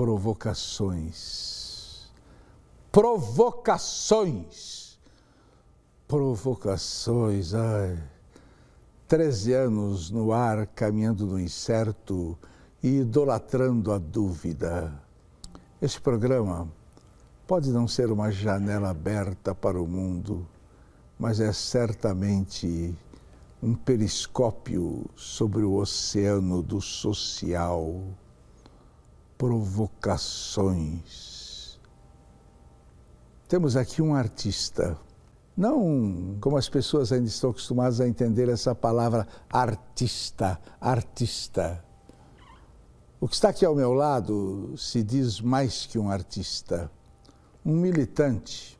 provocações. Provocações. Provocações, ai. Treze anos no ar, caminhando no incerto e idolatrando a dúvida. Este programa pode não ser uma janela aberta para o mundo, mas é certamente um periscópio sobre o oceano do social. Provocações. Temos aqui um artista. Não como as pessoas ainda estão acostumadas a entender essa palavra artista, artista. O que está aqui ao meu lado se diz mais que um artista, um militante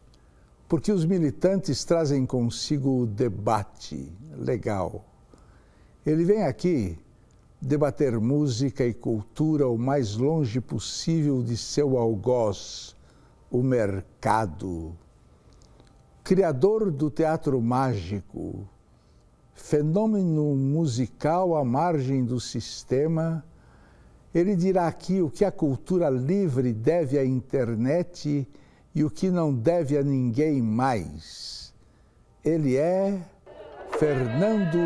porque os militantes trazem consigo o debate legal. Ele vem aqui debater música e cultura o mais longe possível de seu algoz, o mercado. Criador do teatro mágico, fenômeno musical à margem do sistema, ele dirá aqui o que a cultura livre deve à internet e o que não deve a ninguém mais. Ele é Fernando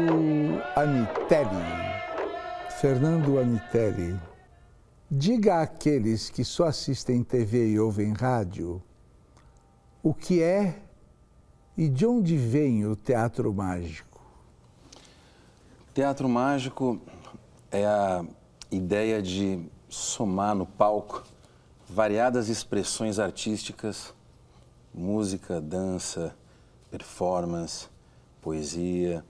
Anitelli. Fernando Anitelli. Diga àqueles que só assistem TV e ouvem rádio o que é e de onde vem o teatro mágico. Teatro mágico é a ideia de somar no palco variadas expressões artísticas, música, dança, performance, poesia.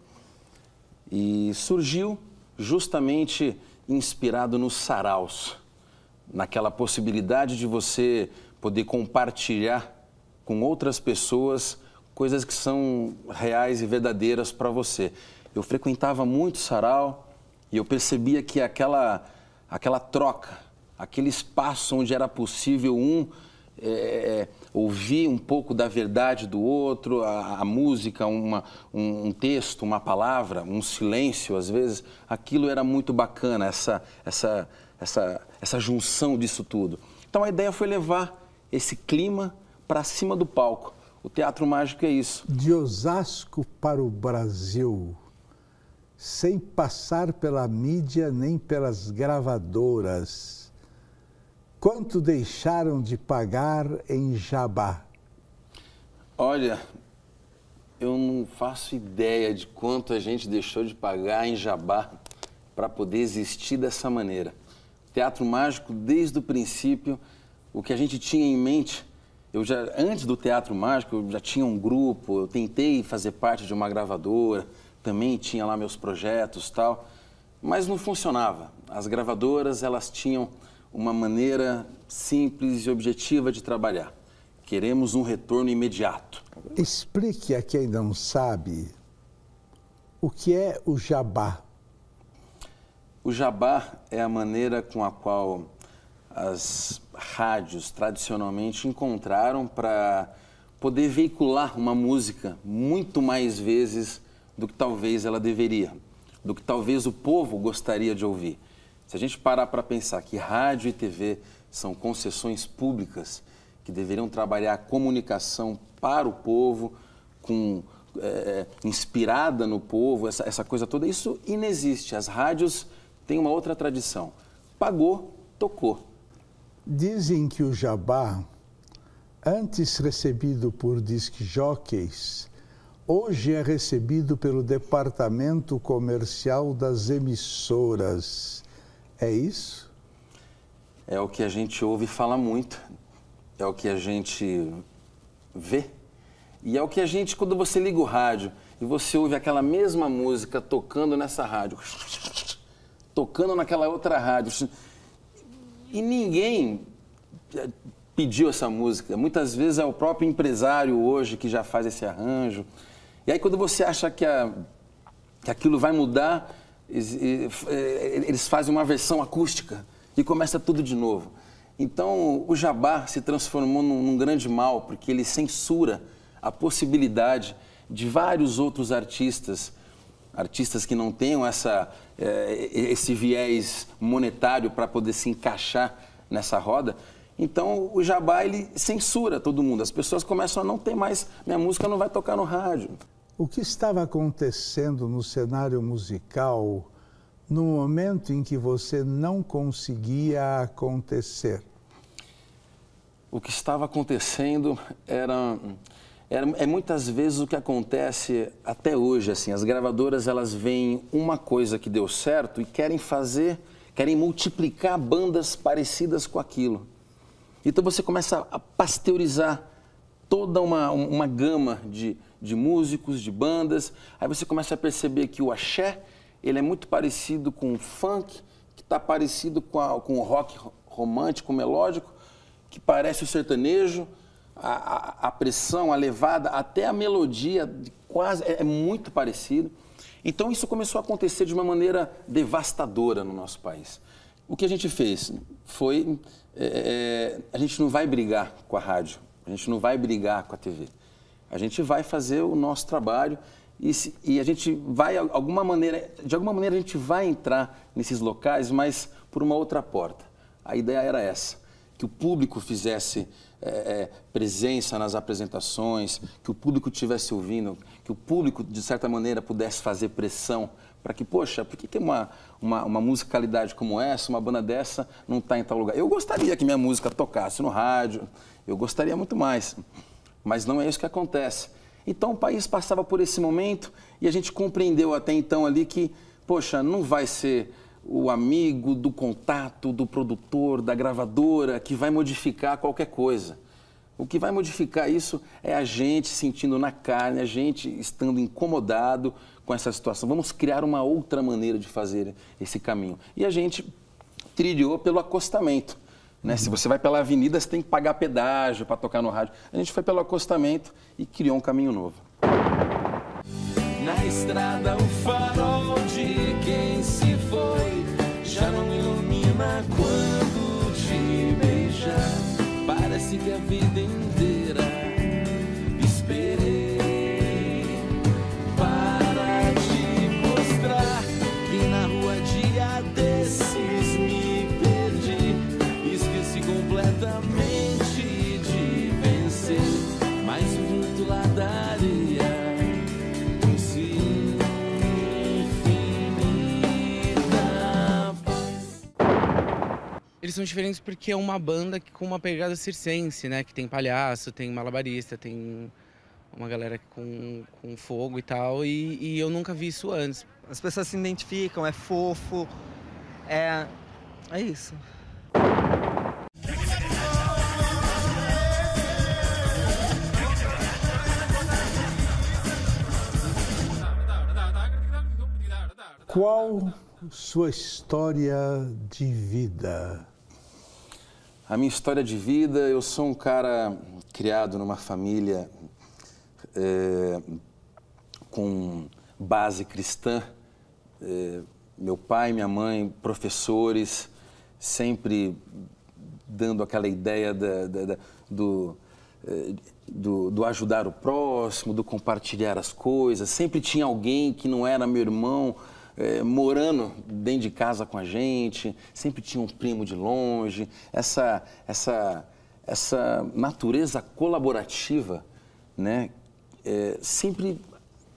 E surgiu justamente inspirado nos saraus, naquela possibilidade de você poder compartilhar com outras pessoas coisas que são reais e verdadeiras para você. Eu frequentava muito sarau e eu percebia que aquela aquela troca aquele espaço onde era possível um é, ouvir um pouco da verdade do outro, a, a música, uma, um, um, texto, uma palavra, um silêncio, às vezes, aquilo era muito bacana, essa, essa, essa, essa junção disso tudo. Então a ideia foi levar esse clima para cima do palco. O teatro mágico é isso. De Osasco para o Brasil, sem passar pela mídia nem pelas gravadoras Quanto deixaram de pagar em Jabá? Olha, eu não faço ideia de quanto a gente deixou de pagar em Jabá para poder existir dessa maneira. Teatro Mágico, desde o princípio, o que a gente tinha em mente, eu já antes do Teatro Mágico, eu já tinha um grupo, eu tentei fazer parte de uma gravadora, também tinha lá meus projetos, tal, mas não funcionava. As gravadoras, elas tinham uma maneira simples e objetiva de trabalhar. Queremos um retorno imediato. Explique a quem não sabe o que é o jabá. O jabá é a maneira com a qual as rádios tradicionalmente encontraram para poder veicular uma música muito mais vezes do que talvez ela deveria, do que talvez o povo gostaria de ouvir. Se a gente parar para pensar que rádio e TV são concessões públicas que deveriam trabalhar a comunicação para o povo, com, é, inspirada no povo, essa, essa coisa toda, isso inexiste. As rádios têm uma outra tradição. Pagou, tocou. Dizem que o jabá, antes recebido por disc jockeys, hoje é recebido pelo departamento comercial das emissoras. É isso? É o que a gente ouve falar muito, é o que a gente vê. E é o que a gente, quando você liga o rádio e você ouve aquela mesma música tocando nessa rádio, tocando naquela outra rádio, e ninguém pediu essa música. Muitas vezes é o próprio empresário hoje que já faz esse arranjo. E aí, quando você acha que, a, que aquilo vai mudar, eles fazem uma versão acústica e começa tudo de novo. Então, o jabá se transformou num, num, grande mal, porque ele censura a possibilidade de vários outros artistas, artistas que não tenham essa, é, esse viés monetário para poder se encaixar nessa roda. Então o jabá ele censura todo mundo. As pessoas começam a não ter mais, minha música não vai tocar no rádio. O que estava acontecendo no cenário musical no momento em que você não conseguia acontecer? O que estava acontecendo era, era é muitas vezes o que acontece até hoje assim. As gravadoras elas veem uma coisa que deu certo e querem fazer, querem multiplicar bandas parecidas com aquilo. Então você começa a pasteurizar toda uma, uma gama de, de músicos, de bandas. Aí você começa a perceber que o axé ele é muito parecido com o funk, que está parecido com, a, com o rock romântico, melódico, que parece o sertanejo, a, a, a, pressão, a levada, até a melodia quase é, é muito parecido. Então isso começou a acontecer de uma maneira devastadora no nosso país. O que a gente fez foi é, é, a gente não vai brigar com a rádio, a gente não vai brigar com a TV. A gente vai fazer o nosso trabalho e, se, e, a gente vai, alguma maneira, de alguma maneira, a gente vai entrar nesses locais, mas por uma outra porta. A ideia era essa: que o público fizesse é, é, presença nas apresentações, que o público estivesse ouvindo, que o público, de certa maneira, pudesse fazer pressão para que, poxa, por que, que uma, uma, uma, musicalidade como essa, uma banda dessa, não está em tal lugar? Eu gostaria que minha música tocasse no rádio, eu gostaria muito mais, mas não é isso que acontece. Então o país passava por esse momento e a gente compreendeu até então ali que, poxa, não vai ser o amigo do contato, do produtor, da gravadora que vai modificar qualquer coisa. O que vai modificar isso é a gente sentindo na carne, a gente estando incomodado com essa situação. Vamos criar uma outra maneira de fazer esse caminho. E a gente trilhou pelo acostamento. Né? Se você vai pela avenida, você tem que pagar pedágio para tocar no rádio. A gente foi pelo acostamento e criou um caminho novo. Na estrada, o farol de quem se foi já não ilumina quando te. Parece que a vida inteira eles são diferentes porque é uma banda com uma pegada circense, né? Que tem palhaço, tem malabarista, tem uma galera com, com fogo e tal. E, e eu nunca vi isso antes. As pessoas se identificam, é fofo, é. É isso. Qual sua história de vida? A minha história de vida, eu sou um cara criado numa família é, com base cristã. É, meu pai, minha mãe, professores, sempre dando aquela ideia da, da, da, do, é, do, do, ajudar o próximo, do compartilhar as coisas. Sempre tinha alguém que não era meu irmão, é, morando dentro de casa com a gente, sempre tinha um primo de longe, essa, essa, essa natureza colaborativa, né, é, sempre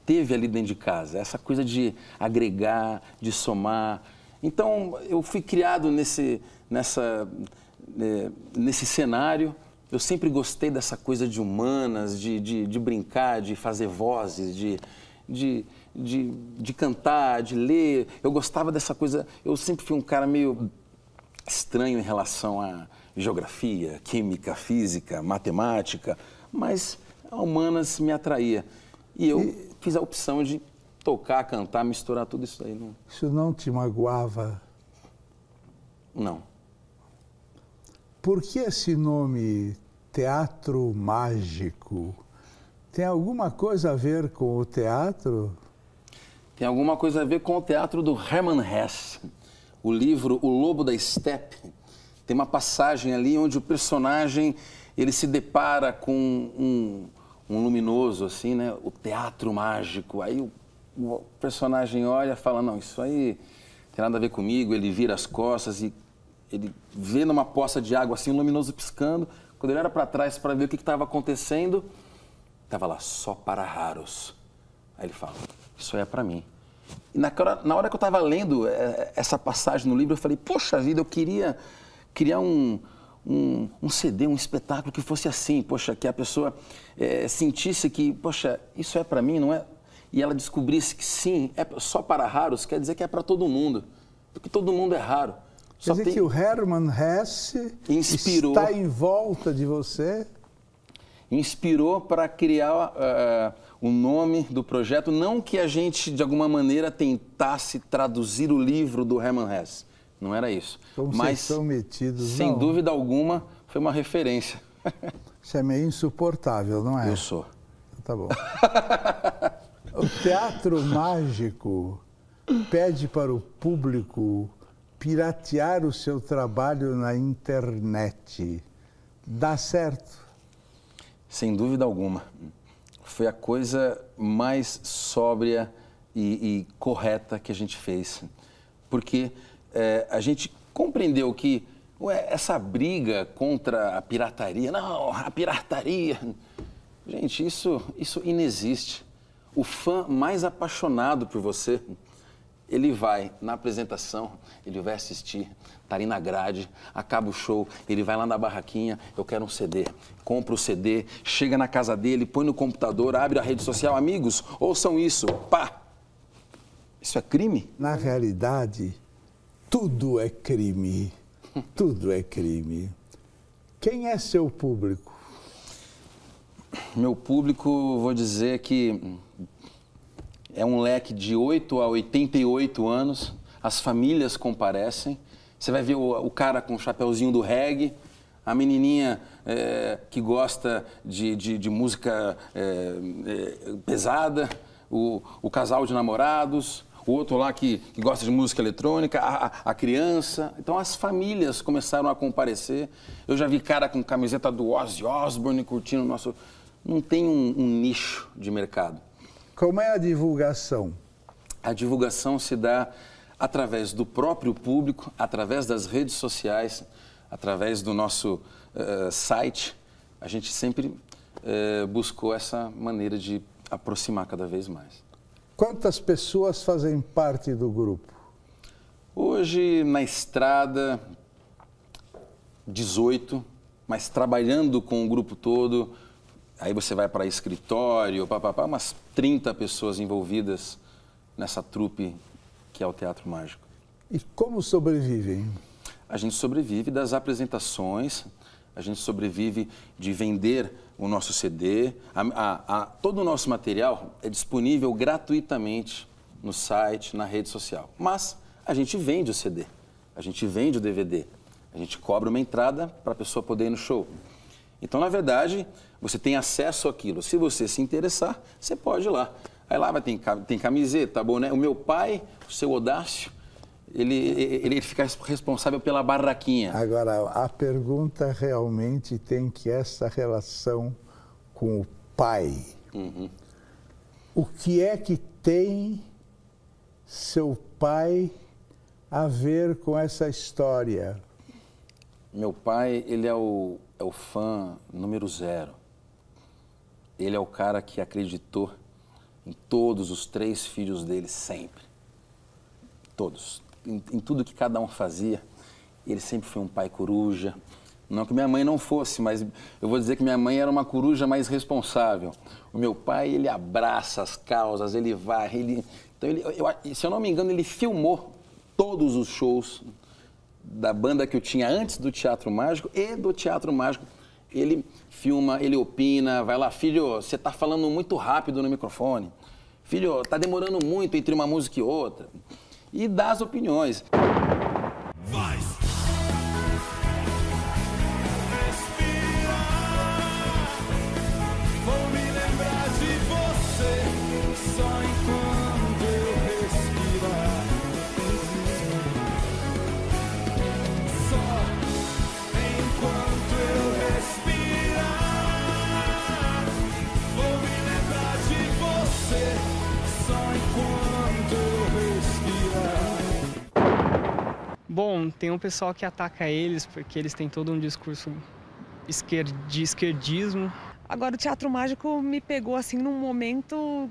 teve ali dentro de casa, essa coisa de agregar, de somar. Então, eu fui criado nesse, nessa, é, nesse cenário, eu sempre gostei dessa coisa de humanas, de, de, de brincar, de fazer vozes, de, de, de, de cantar, de ler. Eu gostava dessa coisa. Eu sempre fui um cara meio estranho em relação a geografia, química, física, matemática, mas a humanas me atraía. E eu e... fiz a opção de tocar, cantar, misturar tudo isso aí. Não... Isso não te magoava? Não. Por que esse nome teatro mágico? Tem alguma coisa a ver com o teatro? Tem alguma coisa a ver com o teatro do Hermann Hesse. O livro O Lobo da Steppe tem uma passagem ali onde o personagem ele se depara com um, um luminoso assim, né? O teatro mágico. Aí o, o personagem olha fala não, isso aí tem nada a ver comigo. Ele vira as costas e Ele vê numa poça de água assim, um luminoso piscando. Quando ele era para trás para ver o que estava acontecendo, estava lá, só para raros. Aí ele fala, isso é para mim. E na hora, na hora que eu estava lendo é, essa passagem no livro, eu falei, poxa vida, eu queria criar um, um, um CD, um espetáculo que fosse assim, poxa, que a pessoa é, sentisse que, poxa, isso é para mim, não é? E ela descobrisse que sim, é só para raros, quer dizer que é para todo mundo, porque todo mundo é raro. Quer dizer tem... que o Hermann Hesse inspirou, está em volta de você? Inspirou para criar uh, o nome do projeto, não que a gente, de alguma maneira, tentasse traduzir o livro do Hermann Hesse. Não era isso. Como Mas, são metidos, sem não. dúvida alguma, foi uma referência. Isso é meio insuportável, não é? Eu sou. Tá bom. o teatro mágico pede para o público piratear o seu trabalho na internet. Dá certo? Sem dúvida alguma. Foi a coisa mais sóbria e, e correta que a gente fez. Porque é, a gente compreendeu que ué, essa briga contra a pirataria, não, a pirataria. Gente, isso, isso inexiste. O fã mais apaixonado por você, ele vai na apresentação, ele vai assistir, tá ali na grade, acaba o show, ele vai lá na barraquinha, eu quero um CD, compra o CD, chega na casa dele, põe no computador, abre a rede social, amigos, ouçam isso, pá! Isso é crime? Na realidade, tudo é crime. Tudo é crime. Quem é seu público? Meu público, vou dizer que é um leque de 8 a 88 anos. As famílias comparecem. Você vai ver o, o cara com o chapéuzinho do reggae, a menininha é, que gosta de, de, de música é, é, pesada, o, o casal de namorados, o outro lá que, que gosta de música eletrônica, a, a, criança. Então as famílias começaram a comparecer. Eu já vi cara com camiseta do Ozzy Osbourne curtindo o nosso. Não tem um, um nicho de mercado. Como é a divulgação? A divulgação se dá através do próprio público, através das redes sociais, através do nosso uh, site. A gente sempre uh, buscou essa maneira de aproximar cada vez mais. Quantas pessoas fazem parte do grupo? Hoje, na estrada, 18, mas trabalhando com o grupo todo, aí você vai para escritório, papapá, umas 30 pessoas envolvidas nessa trupe que é o Teatro Mágico. E como sobrevivem? A gente sobrevive das apresentações, a gente sobrevive de vender o nosso CD. A, a, a, todo o nosso material é disponível gratuitamente no site, na rede social. Mas a gente vende o CD, a gente vende o DVD, a gente cobra uma entrada para a pessoa poder ir no show. Então, na verdade, você tem acesso àquilo. Se você se interessar, você pode ir lá. Aí lá vai ter tem camiseta, boné. O meu pai, o seu Odácio, ele, ele, ele fica responsável pela barraquinha. Agora, a pergunta realmente tem que essa relação com o pai. Uhum. O que é que tem seu pai a ver com essa história? Meu pai, ele é o, é o fã número zero. Ele é o cara que acreditou em todos os três filhos dele sempre. Todos em, em tudo que cada um fazia. Ele sempre foi um pai coruja. Não que minha mãe não fosse, mas eu vou dizer que minha mãe era uma coruja mais responsável. O meu pai, ele abraça as causas, ele vai, ele... Então, ele, eu, se eu não me engano, ele filmou todos os shows da banda que eu tinha antes do Teatro Mágico e do Teatro Mágico. Ele filma, ele opina, vai lá, filho, você está falando muito rápido no microfone. Filho, está demorando muito entre uma música e outra e dar as opiniões. Tem um pessoal que ataca eles porque eles têm todo um discurso de esquerdismo. Agora, o teatro mágico me pegou assim num momento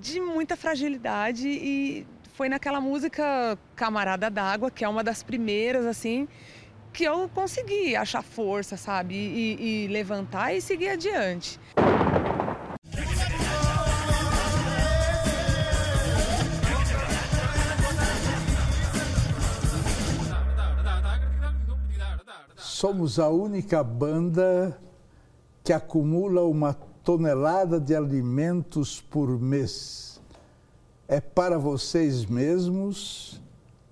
de muita fragilidade e foi naquela música Camarada d'Água, que é uma das primeiras, assim, que eu consegui achar força, sabe? E, e levantar e seguir adiante. Somos a única banda que acumula uma tonelada de alimentos por mês. É para vocês mesmos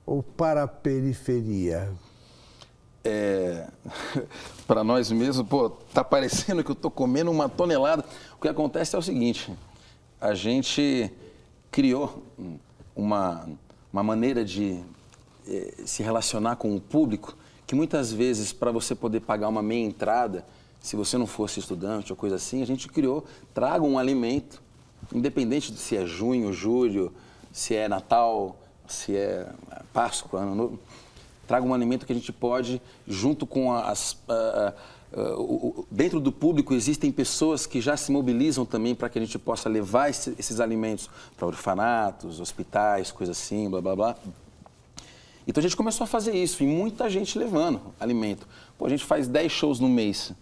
ou para a periferia? É, para nós mesmos, pô, tá parecendo que eu tô comendo uma tonelada. O que acontece é o seguinte: a gente criou uma, uma maneira de eh, se relacionar com o público que muitas vezes, para você poder pagar uma meia entrada, se você não fosse estudante ou coisa assim, a gente criou, traga um alimento, independente de se é junho, julho, se é Natal, se é Páscoa, Ano Novo, traga um alimento que a gente pode, junto com as. Uh, uh, dentro do público existem pessoas que já se mobilizam também para que a gente possa levar esse, esses alimentos para orfanatos, hospitais, coisas assim, blá blá blá. Então a gente começou a fazer isso e muita gente levando alimento. Pô, a gente faz 10 shows no mês.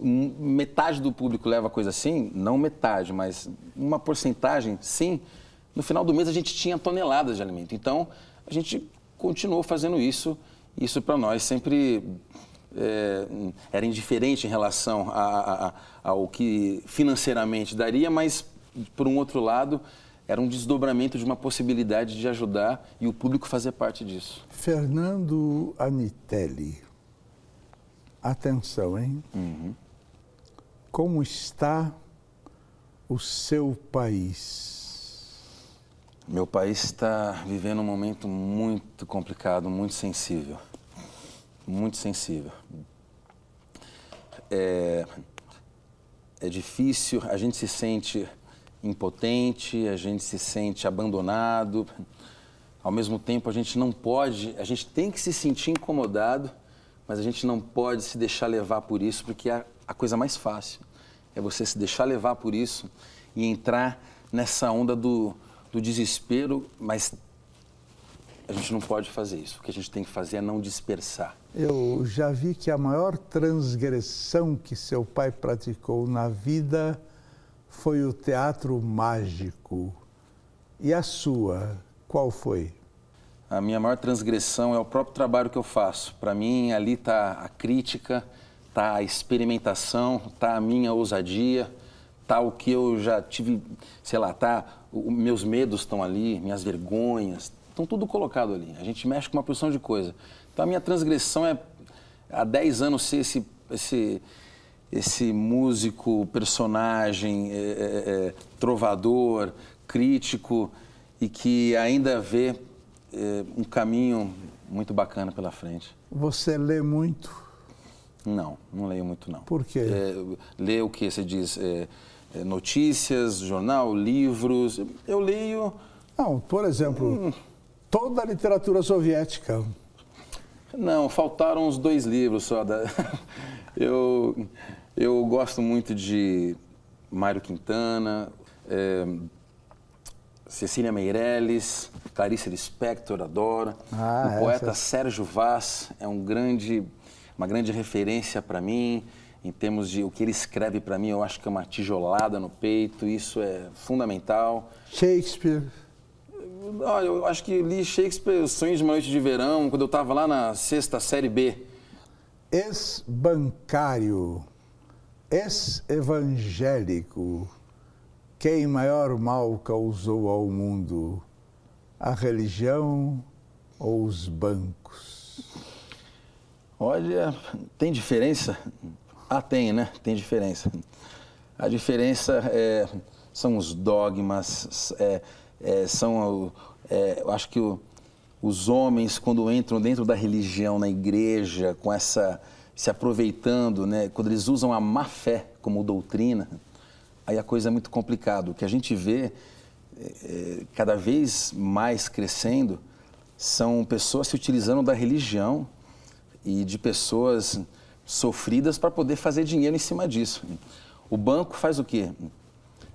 Metade do público leva coisa assim, não metade, mas uma porcentagem, sim. No final do mês a gente tinha toneladas de alimento. Então a gente continuou fazendo isso. Isso para nós sempre é, era indiferente em relação a, a, a, ao que financeiramente daria, mas por um outro lado era um desdobramento de uma possibilidade de ajudar e o público fazer parte disso. Fernando Anitelli, atenção, hein? Uhum. Como está o seu país? Meu país está vivendo um momento muito complicado, muito sensível. Muito sensível. É, é difícil, a gente se sente impotente, a gente se sente abandonado. Ao mesmo tempo, a gente não pode, a gente tem que se sentir incomodado, mas a gente não pode se deixar levar por isso, porque é a coisa mais fácil é você se deixar levar por isso e entrar nessa onda do, do desespero, mas a gente não pode fazer isso. O que a gente tem que fazer é não dispersar. Eu já vi que a maior transgressão que seu pai praticou na vida foi o teatro mágico. E a sua, qual foi? A minha maior transgressão é o próprio trabalho que eu faço. Para mim, ali está a crítica, está a experimentação, está a minha ousadia, está o que eu já tive, sei lá, tá, o, meus medos estão ali, minhas vergonhas, estão tudo colocado ali. A gente mexe com uma porção de coisa. Então, a minha transgressão é, há 10 anos, ser esse, esse esse músico, personagem, é, é, é, trovador, crítico e que ainda vê é, um caminho muito bacana pela frente. Você lê muito? Não, não leio muito não. Por quê? É, lê o que você diz? É, notícias, jornal, livros. Eu leio. Não, por exemplo, hum. toda a literatura soviética. Não, faltaram uns dois livros só. Da... Eu eu gosto muito de Mário Quintana, é, Cecília Meirelles, Clarice Lispector, adoro. Ah, o poeta essa... Sérgio Vaz é um grande, uma grande referência para mim em termos de o que ele escreve para mim, eu acho que é uma tijolada no peito, isso é fundamental. Shakespeare. Olha, eu acho que li Shakespeare, Sonhos de uma Noite de Verão, quando eu estava lá na sexta série B. Ex-bancário ex-evangélico, quem maior mal causou ao mundo, a religião ou os bancos? Olha, tem diferença? Ah, tem, né? Tem diferença. A diferença é, são os dogmas, é, é, são, é, eu acho que o, os homens, quando entram dentro da religião, na igreja, com essa se aproveitando, né, quando eles usam a má fé como doutrina, aí a coisa é muito complicada. O que a gente vê é, cada vez mais crescendo são pessoas se utilizando da religião e de pessoas sofridas para poder fazer dinheiro em cima disso. O banco faz o quê?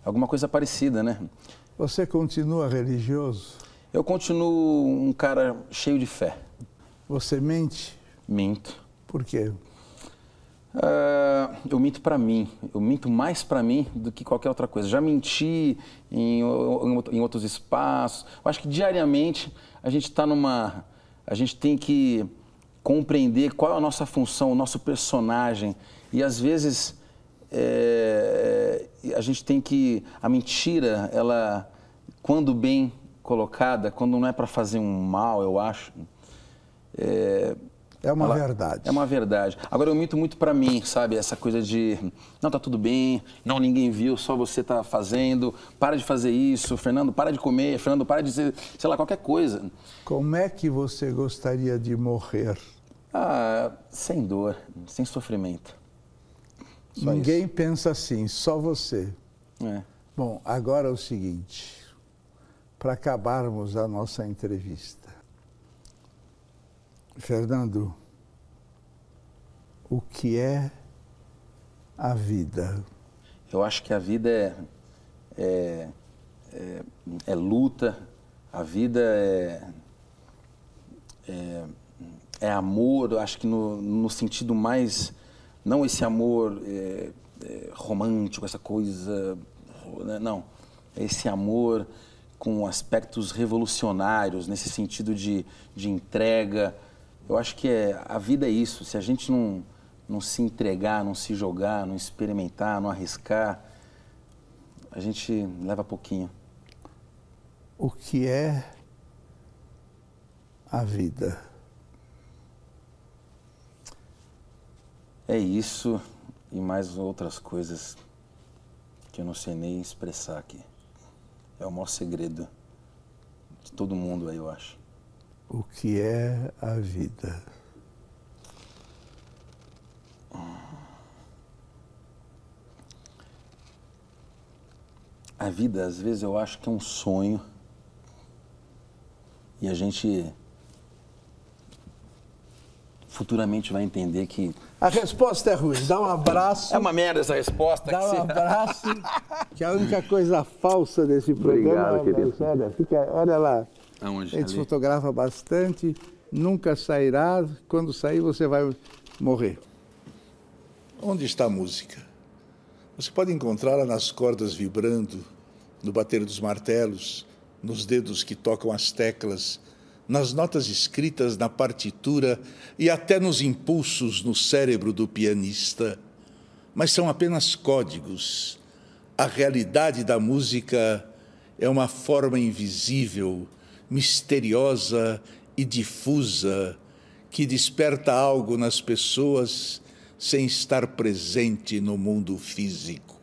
Alguma coisa parecida, né? Você continua religioso? Eu continuo um cara cheio de fé. Você mente? Minto. Por quê? Uh, eu minto para mim. Eu minto mais para mim do que qualquer outra coisa. Já menti em, em, em outros espaços. Eu acho que diariamente a gente está numa. A gente tem que compreender qual é a nossa função, o nosso personagem. E às vezes é, a gente tem que. A mentira, ela, quando bem colocada, quando não é para fazer um mal, eu acho. É, é uma ela, verdade. É uma verdade. Agora eu minto muito para mim, sabe? Essa coisa de não tá tudo bem, não ninguém viu, só você tá fazendo. Para de fazer isso, Fernando, para de comer, Fernando, para de dizer, sei lá, qualquer coisa. Como é que você gostaria de morrer? Ah, sem dor, sem sofrimento. Só Ninguém isso. pensa assim, só você. É. Bom, agora é o seguinte, para acabarmos a nossa entrevista. Fernando, o que é a vida? Eu acho que a vida é, é, é, é luta, a vida é, é é amor, acho que no, no sentido mais, não esse amor é, é, romântico, essa coisa, né? não, esse amor com aspectos revolucionários, nesse sentido de, de entrega. Eu acho que é, a vida é isso, se a gente não, não se entregar, não se jogar, não experimentar, não arriscar, a gente leva pouquinho. O que é a vida? É isso e mais outras coisas que eu não sei nem expressar aqui. É o maior segredo de todo mundo aí, eu acho. O que é a vida? A vida, às vezes, eu acho que é um sonho. E a gente futuramente vai entender que. A resposta é ruim. Dá um abraço. É uma merda essa resposta. Dá um abraço. que é a única coisa falsa desse programa. Obrigado, querido. Olha, fica, olha lá. Aonde? A gente Ali? fotografa bastante. Nunca sairá. Quando sair, você vai morrer. Onde está a música? Você pode encontrá-la nas cordas vibrando, no bater dos martelos, nos dedos que tocam as teclas nas notas escritas na partitura e até nos impulsos no cérebro do pianista, mas são apenas códigos. A realidade da música é uma forma invisível, misteriosa e difusa que desperta algo nas pessoas sem estar presente no mundo físico.